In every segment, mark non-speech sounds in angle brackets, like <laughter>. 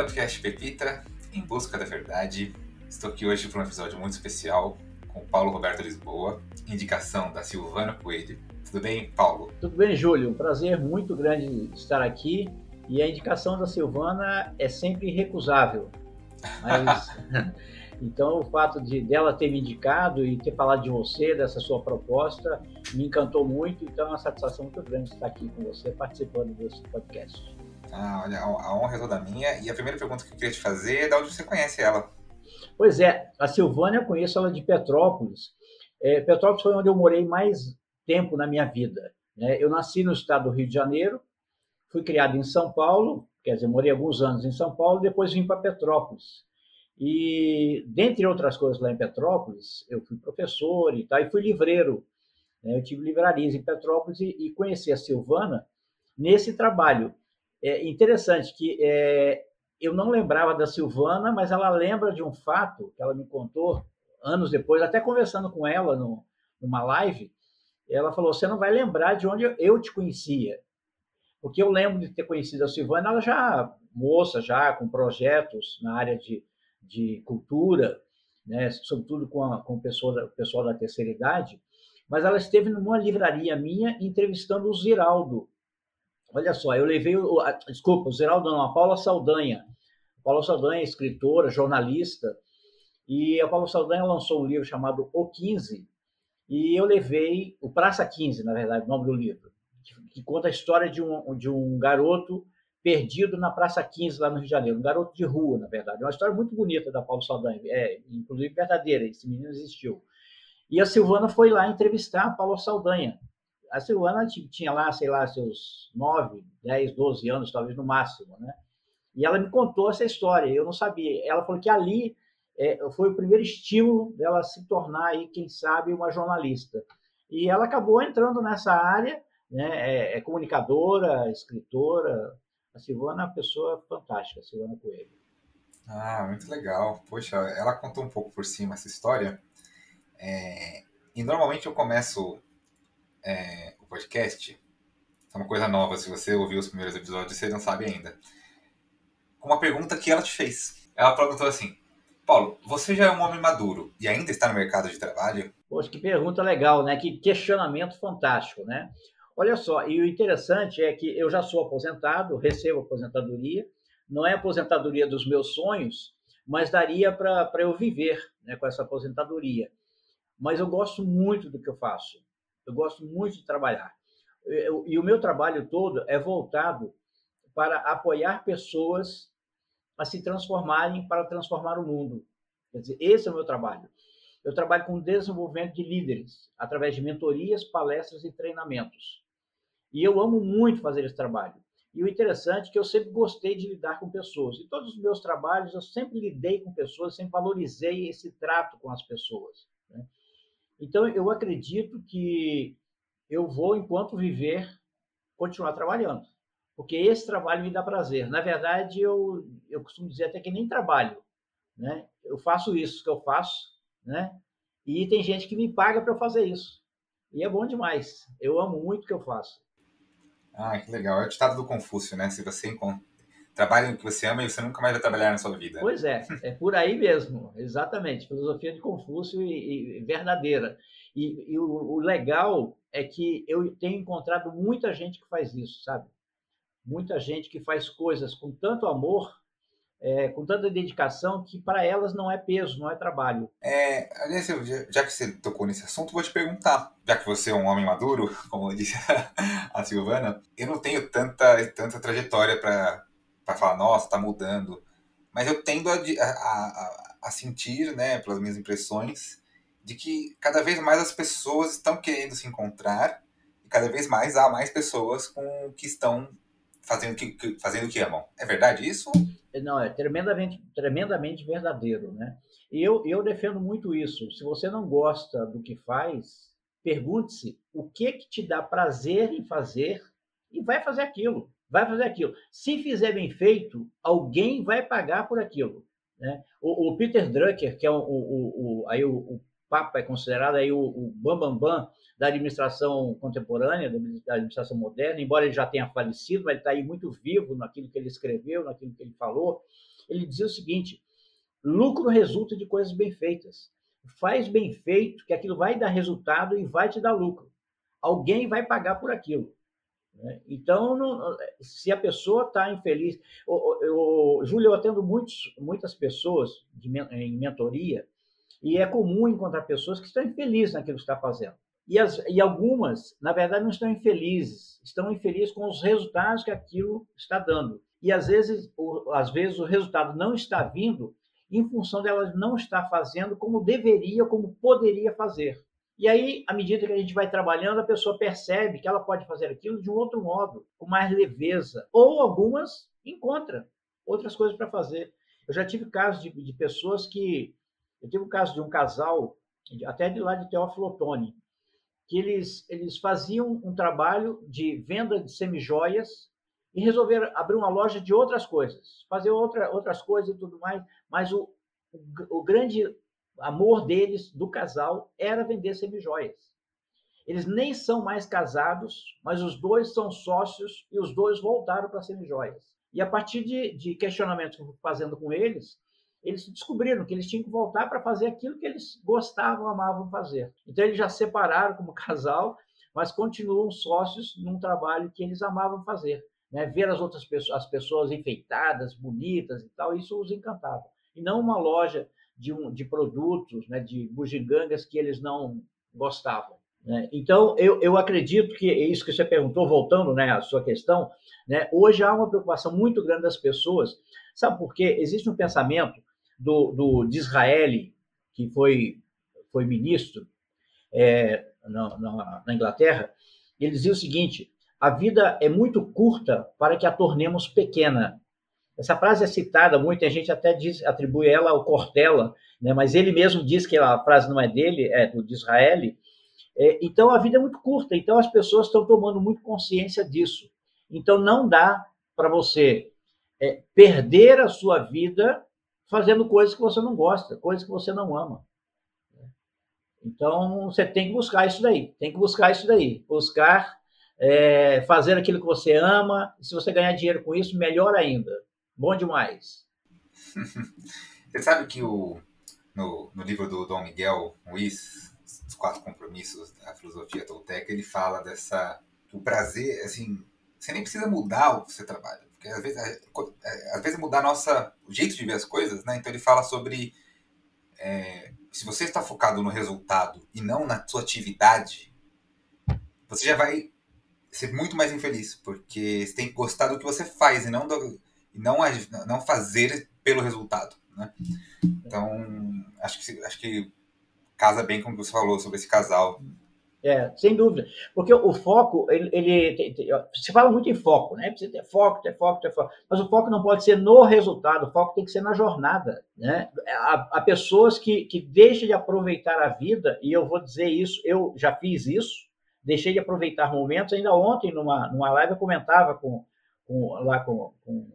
podcast Pepita, em busca da verdade. Estou aqui hoje para um episódio muito especial com o Paulo Roberto Lisboa, indicação da Silvana Coelho. Tudo bem, Paulo? Tudo bem, Júlio. Um prazer muito grande estar aqui. E a indicação da Silvana é sempre irrecusável. Mas, <laughs> então, o fato de dela ter me indicado e ter falado de você, dessa sua proposta, me encantou muito. Então, é uma satisfação muito grande estar aqui com você, participando desse podcast. Ah, olha, a honra é toda minha. E a primeira pergunta que eu queria te fazer é de onde você conhece ela? Pois é, a Silvânia eu conheço ela de Petrópolis. É, Petrópolis foi onde eu morei mais tempo na minha vida. Né? Eu nasci no estado do Rio de Janeiro, fui criado em São Paulo, quer dizer, morei alguns anos em São Paulo, depois vim para Petrópolis. E, dentre outras coisas lá em Petrópolis, eu fui professor e tal, e fui livreiro. Né? Eu tive livrarias em Petrópolis e, e conheci a Silvana nesse trabalho é interessante que é, eu não lembrava da Silvana, mas ela lembra de um fato que ela me contou anos depois, até conversando com ela no, numa live. Ela falou: Você não vai lembrar de onde eu te conhecia. Porque eu lembro de ter conhecido a Silvana, ela já moça, já com projetos na área de, de cultura, né, sobretudo com, a, com o pessoal, o pessoal da terceira idade, mas ela esteve numa livraria minha entrevistando o Ziraldo, Olha só, eu levei o. A, desculpa, o Zeraldo não, a Paula Saldanha. A Paula Saldanha é escritora, jornalista, e a Paula Saldanha lançou um livro chamado O 15, e eu levei o Praça 15, na verdade, o nome do livro, que, conta a história de um, de um garoto perdido na Praça 15, lá no Rio de Janeiro, um garoto de rua, na verdade. É uma história muito bonita da Paula Saldanha, é, inclusive verdadeira, esse menino existiu. E a Silvana foi lá entrevistar a Paula Saldanha a Silvana tinha lá, sei lá, seus 9, 10, 12 anos, talvez no máximo, né? E ela me contou essa história, eu não sabia. Ela falou que ali é, foi o primeiro estímulo dela se tornar, aí, quem sabe, uma jornalista. E ela acabou entrando nessa área, né? é, é comunicadora, escritora. A Silvana é uma pessoa fantástica, a Silvana Coelho. Ah, muito legal. Poxa, ela contou um pouco por cima essa história. É... E normalmente eu começo é, o podcast, é uma coisa nova, se você ouviu os primeiros episódios, você não sabe ainda. Com uma pergunta que ela te fez. Ela perguntou assim: Paulo, você já é um homem maduro e ainda está no mercado de trabalho? Poxa, que pergunta legal, né? Que questionamento fantástico, né? Olha só, e o interessante é que eu já sou aposentado, recebo aposentadoria, não é aposentadoria dos meus sonhos, mas daria para eu viver né, com essa aposentadoria. Mas eu gosto muito do que eu faço. Eu gosto muito de trabalhar. Eu, e o meu trabalho todo é voltado para apoiar pessoas a se transformarem para transformar o mundo. Quer dizer, esse é o meu trabalho. Eu trabalho com desenvolvimento de líderes através de mentorias, palestras e treinamentos. E eu amo muito fazer esse trabalho. E o interessante é que eu sempre gostei de lidar com pessoas. E todos os meus trabalhos eu sempre lidei com pessoas, sempre valorizei esse trato com as pessoas. Né? Então, eu acredito que eu vou, enquanto viver, continuar trabalhando. Porque esse trabalho me dá prazer. Na verdade, eu, eu costumo dizer até que nem trabalho. Né? Eu faço isso que eu faço, né? e tem gente que me paga para fazer isso. E é bom demais. Eu amo muito o que eu faço. Ah, que legal. É o ditado do Confúcio, né? Se você trabalha no que você ama e você nunca mais vai trabalhar na sua vida. Pois é, é por aí mesmo, exatamente. Filosofia de Confúcio e, e verdadeira. E, e o, o, legal é que eu tenho encontrado muita gente que faz isso, sabe? Muita gente que faz coisas com tanto amor, é, com tanta dedicação, que para elas não é peso, não é trabalho. É, aliás, já que você tocou nesse assunto, vou te perguntar, já que você é um homem maduro, <laughs> como disse a Silvana, eu não tenho tanta, tanta trajetória para para falar, nossa, está mudando. Mas eu tendo a, a, a, sentir, né, pelas minhas impressões, de que cada vez mais as pessoas estão querendo se encontrar e cada vez mais há mais pessoas com que estão fazendo que, que fazendo o que amam. É verdade isso? Não, é tremendamente, tremendamente verdadeiro, né? E eu, eu defendo muito isso. Se você não gosta do que faz, pergunte-se o que que te dá prazer em fazer e vai fazer aquilo vai fazer aquilo. Se fizer bem feito, alguém vai pagar por aquilo. Né? O, o Peter Drucker, que é o, o, o aí o, o, Papa é considerado aí o, bambambam bam, bam da administração contemporânea, da administração moderna, embora ele já tenha falecido, mas ele está aí muito vivo naquilo que ele escreveu, naquilo que ele falou. ele dizia o seguinte: lucro resulta de coisas bem feitas. Faz bem feito, que aquilo vai dar resultado e vai te dar lucro. Alguém vai pagar por aquilo. Né? Então, não, se a pessoa está infeliz. Eu, Júlio, eu atendo muitos, muitas pessoas de, em mentoria e é comum encontrar pessoas que estão infelizes naquilo que está fazendo. E, as, e algumas, na verdade, não estão infelizes, estão infelizes com os resultados que aquilo está dando. E às vezes, o, às vezes o resultado não está vindo em função delas não estar fazendo como deveria, como poderia fazer. E aí, à medida que a gente vai trabalhando, a pessoa percebe que ela pode fazer aquilo de um outro modo, com mais leveza. Ou algumas encontra outras coisas para fazer. Eu já tive casos de, de, pessoas que. Eu tive um caso de um casal, até de lá de Teófilo Otoni, que eles, eles faziam um trabalho de venda de semijoias e resolveram abrir uma loja de outras coisas, fazer outra, outras coisas e tudo mais, mas o, o grande amor deles, do casal, era vender semijoias. Eles nem são mais casados, mas os dois são sócios e os dois voltaram para semijoias. E a partir de, de questionamentos que eu fui fazendo com eles, eles descobriram que eles tinham que voltar para fazer aquilo que eles gostavam, amavam fazer. Então eles já separaram como <laughs> casal, mas continuam sócios num trabalho que eles amavam fazer. Né? Ver as outras pessoas, as pessoas enfeitadas, bonitas e tal, isso os encantava. E não uma loja de, um, de produtos, né, de bugigangas que eles não gostavam. Né? Então, eu, eu acredito que é isso que você perguntou, voltando né, à sua questão, né, hoje há uma preocupação muito grande das pessoas. Sabe por quê? Existe um pensamento do, do Disraeli, que foi, foi ministro é, na, na, na Inglaterra, ele dizia o seguinte: a vida é muito curta para que a tornemos pequena. Essa frase é citada muito, a gente até diz, atribui ela ao Cortella, né? mas ele mesmo diz que a frase não é dele, é do de Israel. É, então a vida é muito curta, então as pessoas estão tomando muito consciência disso. Então não dá para você é, perder a sua vida fazendo coisas que você não gosta, coisas que você não ama. Então você tem que buscar isso daí, tem que buscar isso daí, buscar é, fazer aquilo que você ama. E se você ganhar dinheiro com isso, melhor ainda. Bom demais. <laughs> Você sabe que o, no, no livro do Dom Miguel Ruiz, Os Quatro Compromissos da Filosofia Tolteca, ele fala dessa. O prazer, assim, você nem precisa mudar o que você trabalha. Porque às vezes, é, é, às vezes mudar nossa, o jeito de ver as coisas, né? Então ele fala sobre. É, se você está focado no resultado e não na sua atividade, você já vai ser muito mais infeliz, porque você tem que gostar do que você faz e não do, e não, não fazer pelo resultado. Né? Então, acho que, acho que casa bem com o que você falou sobre esse casal. É, sem dúvida. Porque o foco, ele, ele se fala muito em foco, né? Precisa ter foco, ter foco, ter foco. Mas o foco não pode ser no resultado, o foco tem que ser na jornada, né? Há, há pessoas que, que deixam de aproveitar a vida, e eu vou dizer isso, eu já fiz isso, deixei de aproveitar momentos. Ainda ontem, numa, numa live, eu comentava com, com lá com, com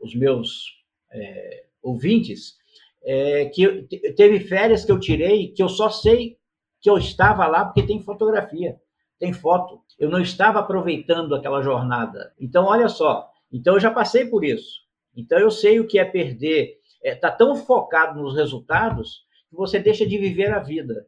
os meus é, ouvintes, é, que teve férias que eu tirei que eu só sei que eu estava lá porque tem fotografia, tem foto. Eu não estava aproveitando aquela jornada. Então, olha só. Então, eu já passei por isso. Então, eu sei o que é perder. Está é, tá tão focado nos resultados que você deixa de viver a vida.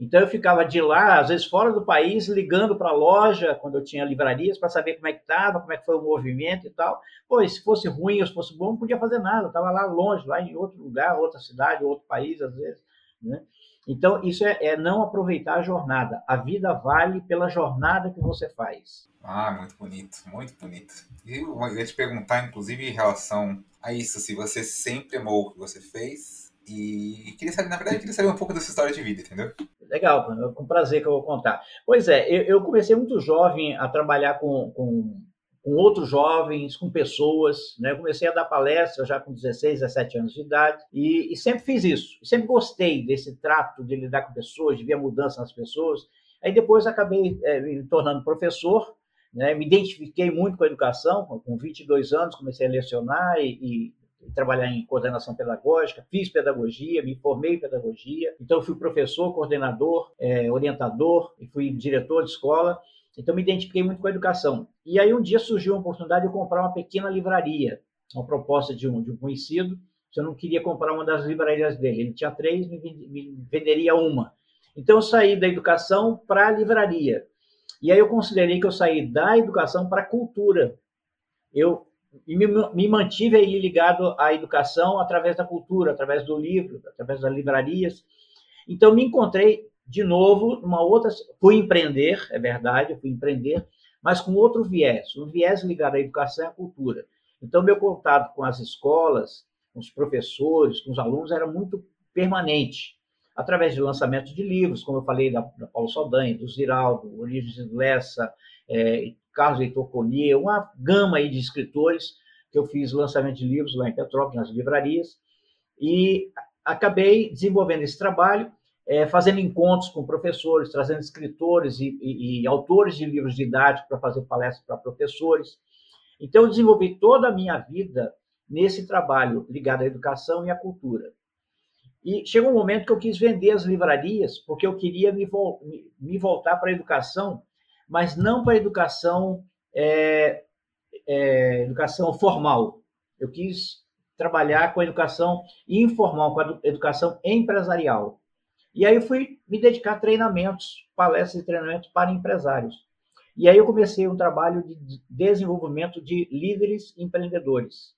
Então eu ficava de lá, às vezes fora do país, ligando para a loja, quando eu tinha livrarias, para saber como é que estava, como é que foi o movimento e tal. Pois, se fosse ruim ou se fosse bom, não podia fazer nada, estava lá longe, lá em outro lugar, outra cidade, outro país, às vezes. Né? Então, isso é, é, não aproveitar a jornada. A vida vale pela jornada que você faz. Ah, muito bonito, muito bonito. E eu ia te perguntar, inclusive, em relação a isso, se você sempre amou o que você fez e queria saber, na verdade, queria saber um pouco dessa história de vida, entendeu? Legal, com prazer que eu vou contar. Pois é, eu, eu comecei muito jovem a trabalhar com, com, com, outros jovens, com pessoas. Né? Eu comecei a dar palestra já com 16, 17 anos de idade e, e sempre fiz isso. Sempre gostei desse trato de lidar com pessoas, de ver a mudança nas pessoas. Aí depois acabei é, me tornando professor, né? me identifiquei muito com a educação. Com 22 anos comecei a lecionar e trabalhar em coordenação pedagógica, fiz pedagogia, me formei em pedagogia, então fui professor, coordenador, é, orientador e fui diretor de escola. Então me identifiquei muito com a educação. E aí um dia surgiu a oportunidade de eu comprar uma pequena livraria, uma proposta de um, de um conhecido, eu não queria comprar uma das livrarias dele. Ele tinha três, me, me venderia uma. Então, eu saí da educação para a livraria. E aí eu considerei que eu saí da educação para a cultura. Eu me, me mantive aí ligado à educação através da cultura, através do livro, através das livrarias. Então, me encontrei de novo numa outra. Fui empreender, é verdade, fui empreender, mas com outro viés, um viés ligado à educação e à cultura. Então, meu contato com as escolas, com os professores, com os alunos, era muito permanente, através de lançamento de livros, como eu falei da, da Paulo Saldanha, do Ziraldo, Origens Lessa, é, Carlos Heitor Conier, uma gama aí de escritores que eu fiz lançamento de livros lá em Petrópolis, nas livrarias, e acabei desenvolvendo esse trabalho, é, fazendo encontros com professores, trazendo escritores e, e, e autores de livros didáticos para fazer palestras para professores. Então, eu desenvolvi toda a minha vida nesse trabalho ligado à educação e à cultura. E chegou um momento que eu quis vender as livrarias, porque eu queria me, me voltar para a educação, mas não para educação, é, é, educação formal. Eu quis trabalhar com a educação informal, com a educação empresarial. E aí eu fui me dedicar a treinamentos, palestras e treinamentos para empresários. E aí eu comecei um trabalho de desenvolvimento de líderes empreendedores.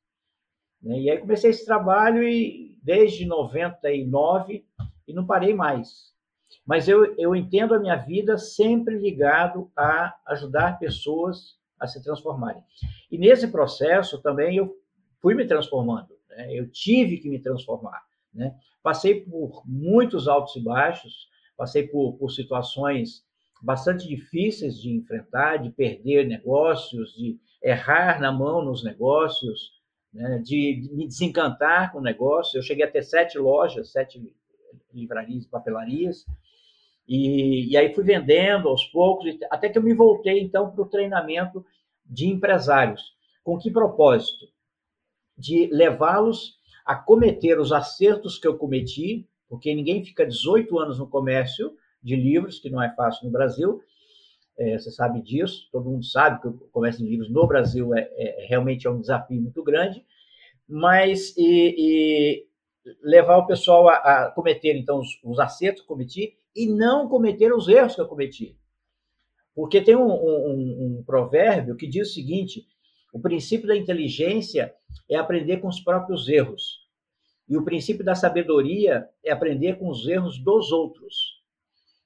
Né? E aí comecei esse trabalho e desde 99 e não parei mais. Mas eu, eu entendo a minha vida sempre ligado a ajudar pessoas a se transformarem. E nesse processo também eu fui me transformando. Né? Eu tive que me transformar. Né? Passei por muitos altos e baixos, passei por, por situações bastante difíceis de enfrentar, de perder negócios, de errar na mão nos negócios, né? de, me desencantar com o negócio. Eu cheguei a ter sete lojas, sete livrarias, papelarias, e, e aí fui vendendo aos poucos, até que eu me voltei então para o treinamento de empresários. Com que propósito? De levá-los a cometer os acertos que eu cometi, porque ninguém fica 18 anos no comércio de livros, que não é fácil no Brasil, é, você sabe disso, todo mundo sabe que o comércio de livros no Brasil é, é realmente é um desafio muito grande, mas e, e levar o pessoal a, a cometer então os, os, acertos que cometi e não cometer os erros que eu cometi. Porque tem um, um, um provérbio que diz o seguinte: o princípio da inteligência é aprender com os próprios erros. E o princípio da sabedoria é aprender com os erros dos outros.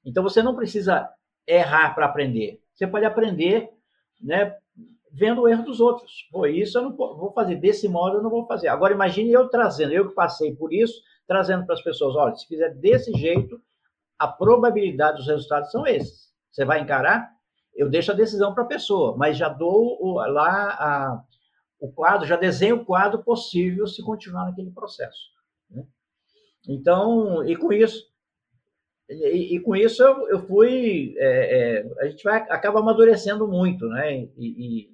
Então você não precisa errar para aprender. Você pode aprender, né, vendo o erro dos outros. Pô, isso eu não vou fazer desse modo, eu não vou fazer. Agora imagine eu trazendo, eu que passei por isso, trazendo para as pessoas, olha, se fizer desse jeito, a probabilidade dos resultados são esses. Você vai encarar? Eu deixo a decisão para a pessoa, mas já dou o, lá a, o quadro, já desenho o quadro possível se continuar naquele processo. Né? Então, e com isso, e, e, com isso eu, eu fui, é, é, a gente vai, acaba amadurecendo muito, né? E, e,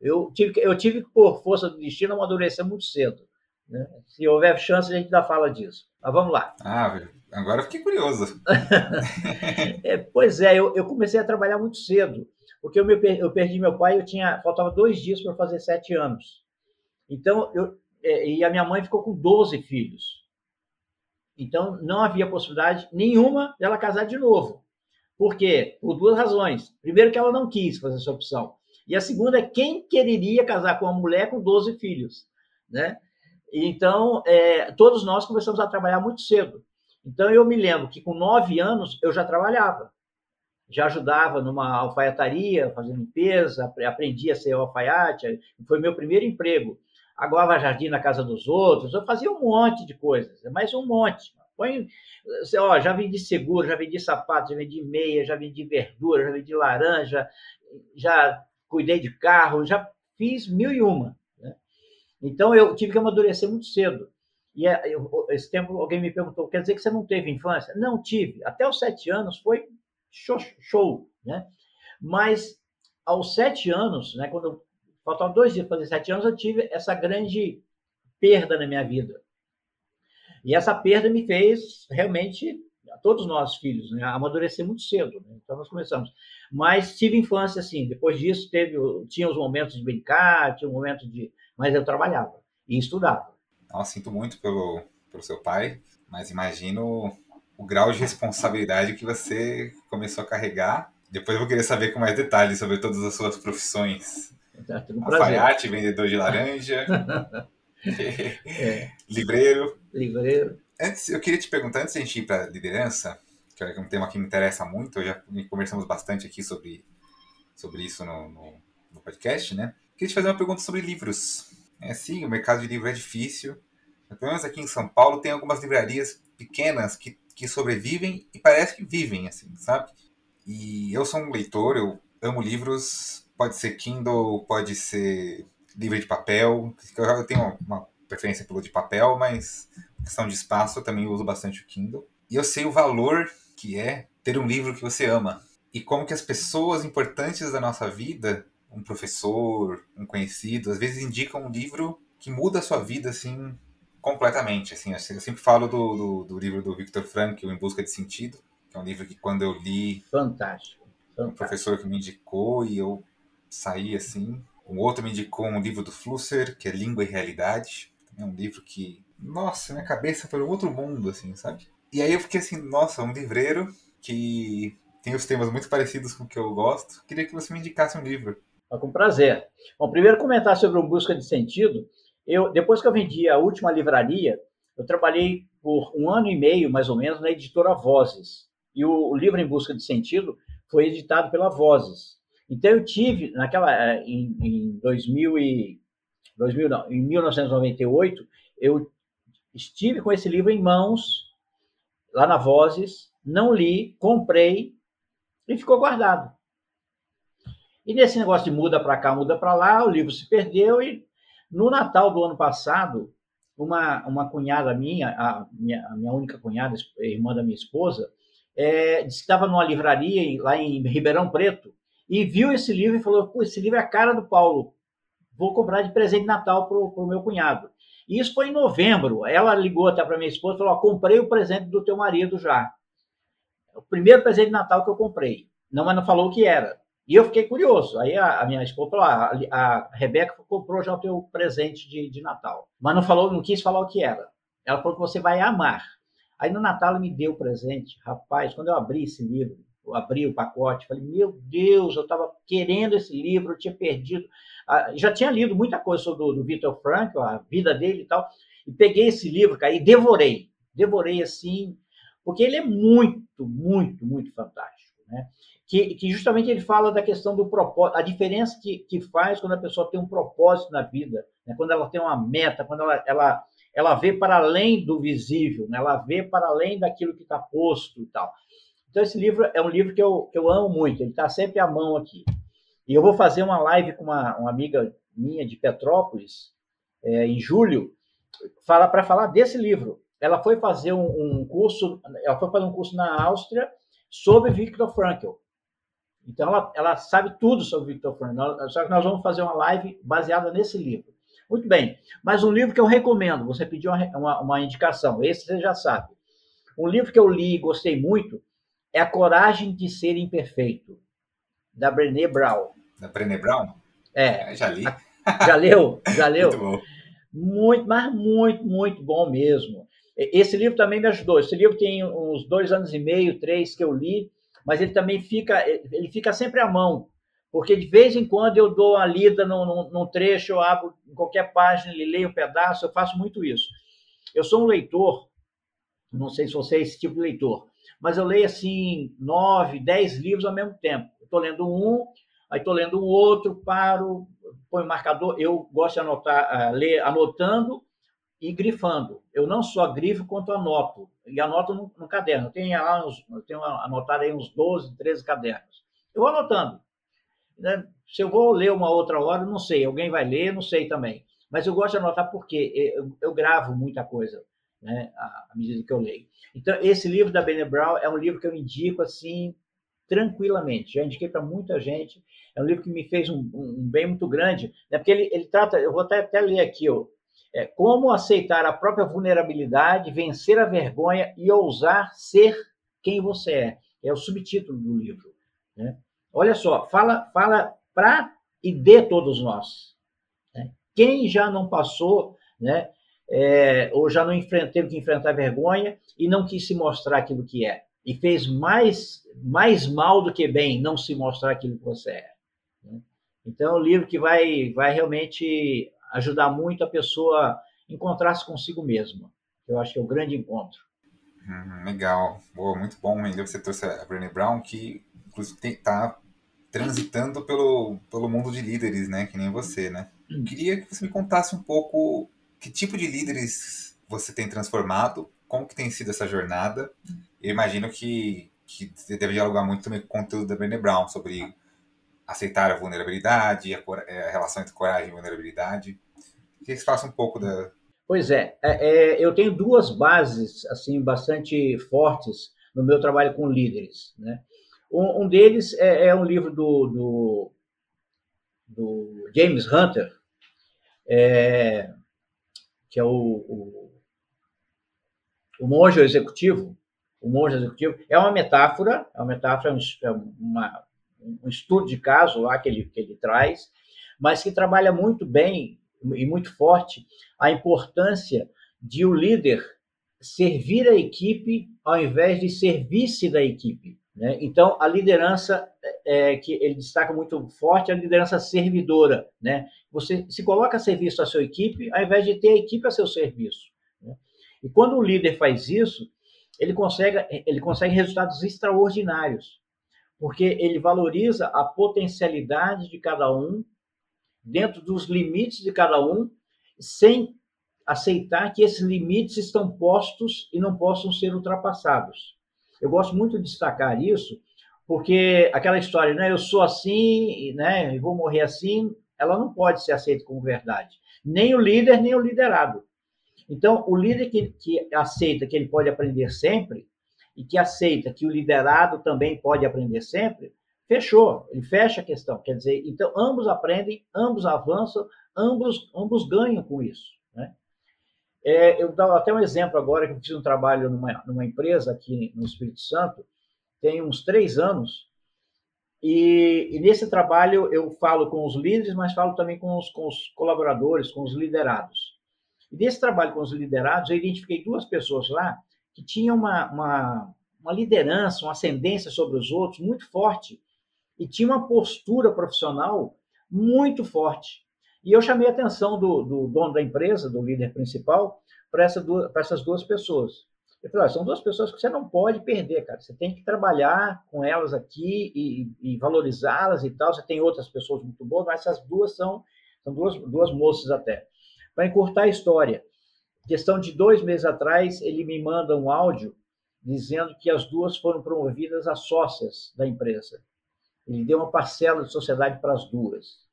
eu tive, eu tive que, por força do destino, amadurecer muito cedo. Né? Se houver chance, a gente ainda fala disso. Mas vamos lá. Ah, agora fiquei curioso. <laughs> é, pois é, eu, eu, comecei a trabalhar muito cedo, porque eu, me, eu perdi meu pai, eu tinha faltava dois dias para fazer sete anos. Então, eu, é, e a minha mãe ficou com 12 filhos. Então, não havia possibilidade nenhuma dela casar de novo. Por quê? Por duas razões. Primeiro, que ela não quis fazer essa opção. E a segunda é quem quereria casar com uma mulher com 12 filhos, né? Então, é, todos nós começamos a trabalhar muito cedo. Então, eu me lembro que com nove anos eu já trabalhava. Já ajudava numa alfaiataria, fazendo limpeza, aprendi a ser alfaiate, foi meu primeiro emprego aguava jardim na casa dos outros, eu fazia um monte de coisas, mas um monte. Põe, ó, já vendi seguro, já vendi sapato, já vendi meia, já vendi verdura, já vendi laranja, já cuidei de carro, já fiz mil e uma. Né? Então eu tive que amadurecer muito cedo. E é, eu, esse tempo alguém me perguntou: quer dizer que você não teve infância? Não tive. Até os sete anos foi show, show né? Mas aos sete anos, né, quando faltavam dois dias para fazer sete anos, eu tive essa grande perda na minha vida. E essa perda me fez realmente, todos nós filhos, né, amadurecer muito cedo. Né? Então nós começamos. Mas tive infância assim. Depois disso teve, tinha os momentos de brincar, tinha um momento de, mas eu trabalhava e estudava. Nossa, sinto muito pelo, pelo seu pai, mas imagino o grau de responsabilidade que você começou a carregar. Depois eu vou querer saber com mais detalhes sobre todas as suas profissões. Tá, um Alfaiate, vendedor de laranja, <laughs> é. <laughs> livreiro. Livreiro. Antes, eu queria te perguntar, antes de a gente ir para liderança, que é um tema que me interessa muito, já conversamos bastante aqui sobre, sobre isso no, no, no podcast, né? Queria te fazer uma pergunta sobre livros. É, sim, o mercado de livro é difícil. Pelo menos aqui em São Paulo tem algumas livrarias pequenas que, que sobrevivem e parece que vivem, assim, sabe? E eu sou um leitor, eu amo livros. Pode ser Kindle, pode ser livro de papel. Eu tenho uma preferência pelo de papel, mas questão de espaço eu também uso bastante o Kindle. E eu sei o valor que é ter um livro que você ama. E como que as pessoas importantes da nossa vida um professor, um conhecido, às vezes indicam um livro que muda a sua vida, assim, completamente. Assim, eu sempre falo do, do, do livro do Victor Frankl, Em Busca de Sentido, que é um livro que quando eu li... Fantástico. Fantástico. Um professor que me indicou e eu saí, assim... Um outro me indicou um livro do Flusser, que é Língua e Realidade. É um livro que, nossa, minha cabeça foi um outro mundo, assim, sabe? E aí eu fiquei assim, nossa, um livreiro que tem os temas muito parecidos com o que eu gosto. Queria que você me indicasse um livro. Com prazer. Bom, primeiro comentar sobre o Busca de Sentido. Eu, depois que eu vendi a última livraria, eu trabalhei por um ano e meio, mais ou menos, na editora Vozes. E o, o livro Em Busca de Sentido foi editado pela Vozes. Então eu tive, naquela, eh, em, em 2000 e, 2000 não, em 1998, eu estive com esse livro em mãos, lá na Vozes, não li, comprei e ficou guardado. E nesse negócio de muda para cá, muda para lá, o livro se perdeu e no Natal do ano passado, uma, uma cunhada minha, a minha, a minha única cunhada, irmã da minha esposa, é, disse que estava numa livraria lá em Ribeirão Preto e viu esse livro e falou: Pô, esse livro é a cara do Paulo, vou comprar de presente de Natal para o meu cunhado. E isso foi em novembro. Ela ligou até para minha esposa e falou: comprei o presente do teu marido já. O primeiro presente de Natal que eu comprei. Não, mas não falou o que era. E eu fiquei curioso. Aí a, a minha esposa falou: a, Rebeca comprou já o teu presente de, de Natal. Mas não falou, não quis falar o que era. Ela falou que você vai amar. Aí no Natal ela me deu o presente. Rapaz, quando eu abri esse livro, eu abri o pacote, falei: Meu Deus, eu estava querendo esse livro, eu tinha perdido. Ah, já tinha lido muita coisa sobre o do Victor Frankl, a vida dele e tal. E peguei esse livro, cara, e devorei. Devorei assim, porque ele é muito, muito, muito fantástico. Né? que, que, justamente ele fala da questão do propósito, a diferença que, que faz quando a pessoa tem um propósito na vida, né? quando ela tem uma meta, quando ela, ela, ela vê para além do visível, né? ela vê para além daquilo que está posto e tal. Então, esse livro é um livro que eu, que eu amo muito, ele está sempre à mão aqui. E eu vou fazer uma live com uma, uma amiga minha de Petrópolis, é, em julho, fala para falar desse livro. Ela foi fazer um, um curso, ela foi fazer um curso na Áustria sobre Viktor Frankl. Então, ela, ela sabe tudo sobre Victor Frankl. Só que nós vamos fazer uma live baseada nesse livro. Muito bem. Mas um livro que eu recomendo, você pediu uma, uma, uma indicação, esse você já sabe. Um livro que eu li e gostei muito é A Coragem de Ser Imperfeito, da Brené Brown. Da Brené Brown? É. é já li. Já leu? Já <laughs> leu? muito bom. Muito, mas muito, muito bom mesmo. Esse livro também me ajudou. Esse livro tem uns dois anos e meio, três que eu li mas ele também fica, ele fica sempre à mão, porque de vez em quando eu dou uma lida num, num, num trecho, eu abro em qualquer página, leio um pedaço, eu faço muito isso. Eu sou um leitor, não sei se você é esse tipo de leitor, mas eu leio assim nove, dez livros ao mesmo tempo. Estou lendo um, aí estou lendo um outro, paro, põe marcador. Eu gosto de anotar, uh, ler anotando e grifando. Eu não só grifo quanto anoto. E anoto no, no caderno. Eu tenho, lá uns, eu tenho anotado aí uns 12, 13 cadernos. Eu vou anotando. Né? Se eu vou ler uma outra hora, não sei. Alguém vai ler, não sei também. Mas eu gosto de anotar porque eu, eu gravo muita coisa né? à medida que eu leio. Então, esse livro da Bene Brown é um livro que eu indico assim tranquilamente. Já indiquei para muita gente. É um livro que me fez um, um bem muito grande, né? porque ele, ele trata, eu vou até, até ler aqui, ó, é, como aceitar a própria vulnerabilidade, vencer a vergonha e ousar ser quem você é. É o subtítulo do livro. Né? Olha só, fala, fala para e de todos nós. Né? Quem já não passou né, é, ou já não enfrenta, teve que enfrentar vergonha e não quis se mostrar aquilo que é. E fez mais, mais mal do que bem não se mostrar aquilo que você é. Né? Então, é um livro que vai, vai realmente ajudar muito a pessoa a encontrar-se consigo mesma. Eu acho que é o grande encontro. Hum, legal. Boa, muito bom ainda você trouxe a Brené Brown, que inclusive está transitando pelo, pelo mundo de líderes, né? Que nem você, né? Eu queria que você me contasse um pouco que tipo de líderes você tem transformado, como que tem sido essa jornada. Eu imagino que, que você deve dialogar muito também com o conteúdo da Brené Brown sobre aceitar a vulnerabilidade, a, é, a relação entre coragem e vulnerabilidade. Que você faça um pouco da... Pois é, é, é, eu tenho duas bases assim bastante fortes no meu trabalho com líderes. Né? Um, um deles é, é, um livro do, do, do James Hunter, é, que é o, o, o monge executivo, o monge executivo, é uma metáfora, é uma metáfora, é uma, um estudo de caso lá que ele, que ele traz, mas que trabalha muito bem e muito forte a importância de o líder servir a equipe ao invés de servir-se da equipe. Né? Então, a liderança é, que ele destaca muito forte é a liderança servidora. Né? Você se coloca a serviço da sua equipe, ao invés de ter a equipe a seu serviço. Né? E quando o líder faz isso, ele consegue, ele consegue resultados extraordinários, porque ele valoriza a potencialidade de cada um, dentro dos limites de cada um, sem aceitar que esses limites estão postos e não possam ser ultrapassados. Eu gosto muito de destacar isso, porque aquela história, né, eu sou assim, né, e vou morrer assim, ela não pode ser aceita como verdade. Nem o líder, nem o liderado. Então, o líder que, que aceita que ele pode aprender sempre, e que aceita que o liderado também pode aprender sempre, fechou, ele fecha a questão. Quer dizer, então ambos aprendem, ambos avançam, ambos, ambos ganham com isso. É, eu dou até um exemplo agora que eu fiz um trabalho numa, numa empresa aqui no Espírito Santo, tem uns três anos, e, e, nesse trabalho eu falo com os líderes, mas falo também com os, com os colaboradores, com os liderados. E nesse trabalho com os liderados, eu identifiquei duas pessoas lá que tinham uma, uma, uma liderança, uma ascendência sobre os outros muito forte e tinha uma postura profissional muito forte. E eu chamei a atenção do, do dono da empresa, do líder principal, para essa essas duas pessoas. Eu falei, são duas pessoas que você não pode perder, cara. Você tem que trabalhar com elas aqui e, e valorizá-las e tal. Você tem outras pessoas muito boas, mas essas duas são, são duas, duas moças até. Para encurtar a história, questão de dois meses atrás, ele me manda um áudio dizendo que as duas foram promovidas a sócias da empresa. Ele deu uma parcela de sociedade para as duas.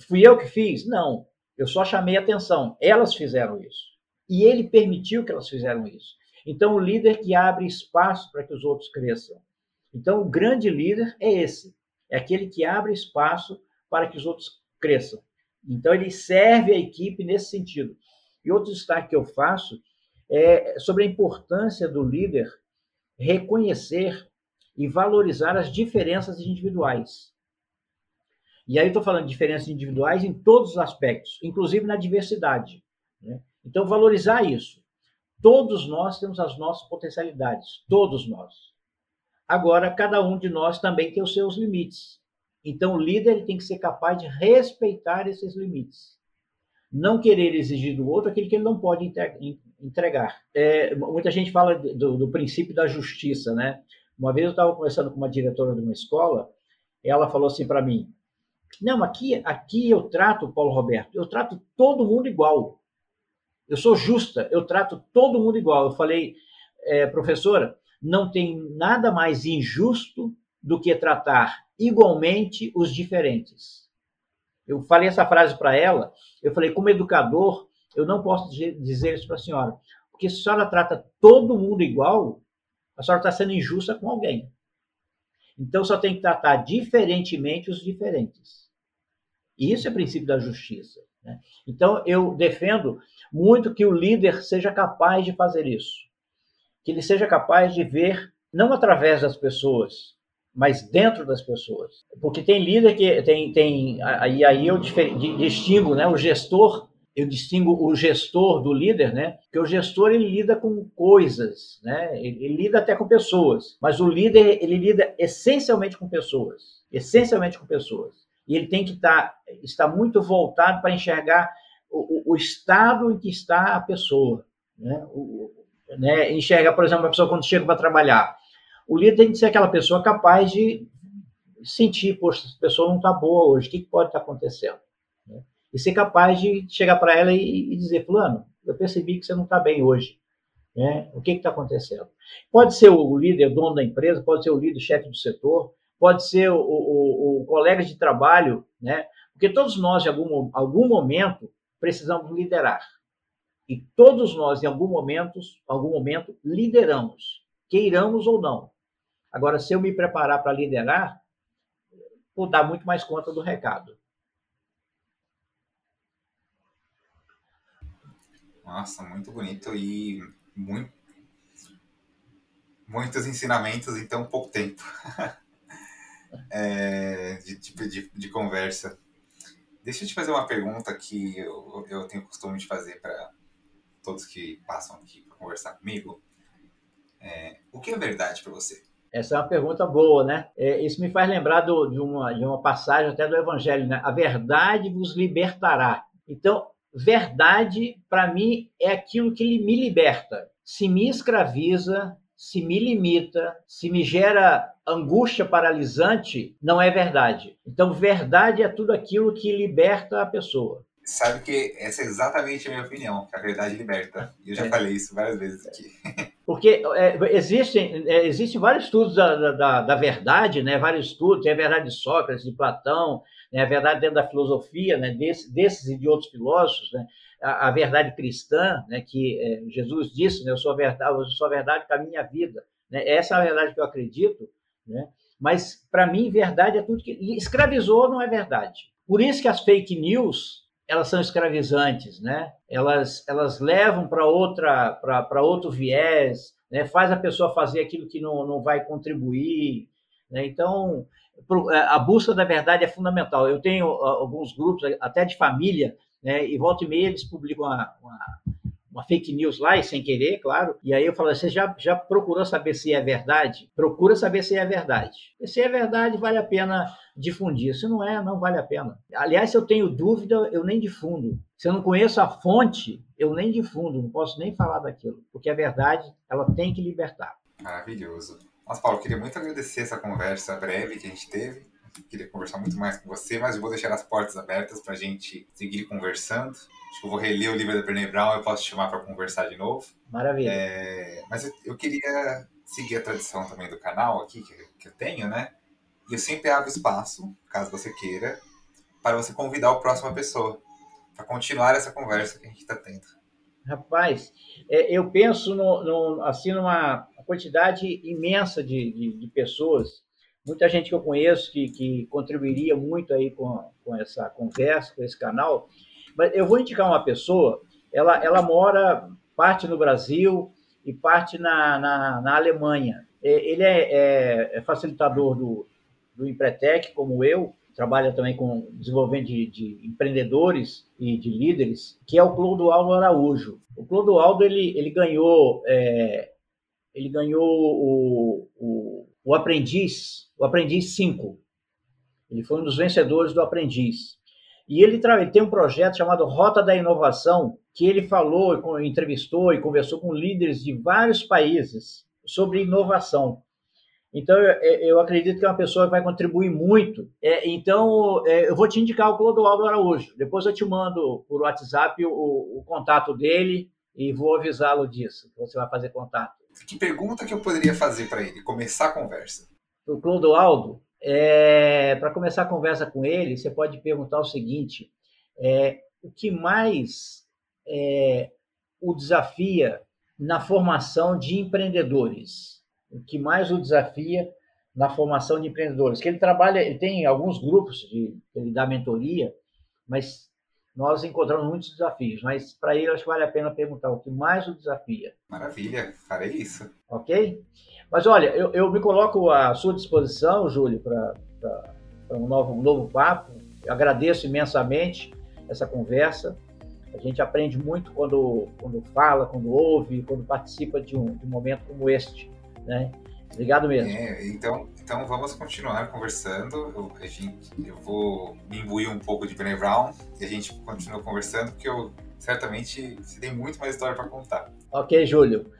Fui eu que fiz? Não. Eu só chamei atenção. Elas fizeram isso. E ele permitiu que elas fizeram isso. Então, o líder que abre espaço para que os outros cresçam. Então, o grande líder é esse. É aquele que abre espaço para que os outros cresçam. Então, ele serve a equipe nesse sentido. E outro destaque que eu faço é sobre a importância do líder reconhecer e valorizar as diferenças individuais. E aí estou falando de diferenças individuais em todos os aspectos, inclusive na diversidade. Né? Então, valorizar isso. Todos nós temos as nossas potencialidades, todos nós. Agora, cada um de nós também tem os seus limites. Então, o líder tem que ser capaz de respeitar esses limites. Não querer exigir do outro aquilo que ele não pode entregar. É, muita gente fala do, do, princípio da justiça, né? Uma vez eu estava conversando com uma diretora de uma escola, ela falou assim para mim: Não, aqui, aqui eu trato, Paulo Roberto, eu trato todo mundo igual. Eu sou justa, eu trato todo mundo igual. Eu falei, é, professora, não tem nada mais injusto do que tratar igualmente os diferentes. Eu falei essa frase para ela, eu falei, como educador, eu não posso dizer isso para a senhora, porque se a senhora trata todo mundo igual, a senhora está sendo injusta com alguém. Então, só tem que tratar diferentemente os diferentes. E isso é princípio da justiça. Né? Então, eu defendo muito que o líder seja capaz de fazer isso. Que ele seja capaz de ver, não através das pessoas, mas dentro das pessoas. Porque tem líder que tem. tem aí, aí eu distingo né, o gestor eu distingo o gestor do líder, né? Porque o gestor ele lida com coisas, né? Ele, ele, lida até com pessoas, mas o líder ele lida essencialmente com pessoas, essencialmente com pessoas. E ele tem que estar, tá, estar muito voltado para enxergar o, o, estado em que está a pessoa, né? O, né? Enxerga, por exemplo, a pessoa quando chega para trabalhar, o líder tem que ser aquela pessoa capaz de sentir, poxa, essa pessoa não está boa hoje, o que, que pode estar tá acontecendo? E ser capaz de chegar para ela e, e, dizer, fulano, eu percebi que você não está bem hoje. Né? O que está acontecendo? Pode ser o líder, dono da empresa, pode ser o líder, chefe do setor, pode ser o, o, o colega de trabalho, né? porque todos nós, em algum, algum momento, precisamos liderar. E todos nós, em algum momento, algum momento, lideramos, queiramos ou não. Agora, se eu me preparar para liderar, vou dar muito mais conta do recado. Nossa, muito bonito e muito, muitos ensinamentos em tão pouco tempo <laughs> é, de, de, de, de, conversa. Deixa eu te fazer uma pergunta que eu, eu tenho costume de fazer para todos que passam aqui para conversar comigo. É, o que é verdade para você? Essa é uma pergunta boa, né? É, isso me faz lembrar do, de, uma, de uma passagem até do Evangelho, né? A verdade vos libertará. Então, verdade, para mim, é aquilo que me liberta. Se me escraviza, se me limita, se me gera angústia paralisante, não é verdade. Então, verdade é tudo aquilo que liberta a pessoa. Sabe que essa é exatamente a minha opinião, que a verdade liberta. E eu já é. falei isso várias vezes aqui. Porque é, existem, é, existem vários estudos da, da, da, verdade, né? vários estudos, tem a verdade de Sócrates, de Platão, né? a verdade dentro da filosofia, né? Desse, desses e de outros filósofos, né? a, a verdade cristã, né? que é, Jesus disse, né? eu sou a verdade, eu sou a verdade, caminho e a vida. Né? Essa é a verdade que eu acredito, né? mas para mim verdade é tudo que... escravizou não é verdade. Por isso que as fake news elas são escravizantes, né? Elas, elas levam para outra para outro viés, né? Faz a pessoa fazer aquilo que não, não vai contribuir, né? Então é, a busca da verdade é fundamental. Eu tenho alguns grupos até de família, né? E volta e meia eles publicam uma, uma uma fake news lá, e sem querer, claro. E aí eu falo, você já, já procurou saber se é verdade? Procura saber se é verdade. E se é verdade, vale a pena difundir. Se não é, não vale a pena. Aliás, se eu tenho dúvida, eu nem difundo. Se eu não conheço a fonte, eu nem difundo, não posso nem falar daquilo. Porque a verdade, ela tem que libertar. Maravilhoso. Nossa, Paulo, queria muito agradecer essa conversa breve que a gente teve. Queria conversar muito mais com você, mas vou deixar as portas abertas para a gente seguir conversando. Acho que eu vou reler o livro da Brené Brown, eu posso te chamar para conversar de novo. Maravilha. É, mas eu, eu, queria seguir a tradição também do canal aqui, que, que eu tenho, né? E eu sempre abro espaço, caso você queira, para você convidar a próxima pessoa, para continuar essa conversa que a gente está tendo. Rapaz, é, eu penso no, no, assim numa quantidade imensa de, de, de, pessoas, muita gente que eu conheço que, que contribuiria muito aí com, com essa conversa, com esse canal. Mas eu vou indicar uma pessoa, ela, ela mora parte no Brasil e parte na, na, na Alemanha. É, ele é, é, é facilitador do, do Empretec, como eu, trabalha também com desenvolvimento de, de, empreendedores e de líderes, que é o Clodoaldo Araújo. O Clodoaldo ele, ele ganhou é, ele ganhou o, o, o Aprendiz, o Aprendiz 5. Ele foi um dos vencedores do Aprendiz. E ele, ele tem um projeto chamado Rota da Inovação, que ele falou, entrevistou e conversou com líderes de vários países sobre inovação. Então, eu acredito que é uma pessoa que vai contribuir muito. É, então, é, eu vou te indicar o Clodoaldo Araújo. Depois eu te mando por WhatsApp o, o contato dele e vou avisá-lo disso, você vai fazer contato. Que pergunta que eu poderia fazer para ele? Começar a conversa. O Clodoaldo, é, para começar a conversa com ele, você pode perguntar o seguinte: é, o que mais é, o desafia na formação de empreendedores? o que mais o desafia na formação de empreendedores. Que ele trabalha, ele tem alguns grupos de ele dá mentoria, mas nós encontramos muitos desafios. Mas para ele acho que vale a pena perguntar o que mais o desafia. Maravilha, farei isso. Ok? Mas olha, eu, eu me coloco à sua disposição, Júlio, para um novo, um novo papo. Eu agradeço imensamente essa conversa. A gente aprende muito quando, quando fala, quando ouve, quando participa de um, de um momento como este. Né? Obrigado mesmo. É, então, então vamos continuar conversando. Eu, a gente, eu vou me imbuir um pouco de Brené Brown e a gente continua conversando, porque eu certamente você tem muito mais história para contar. Ok, Júlio.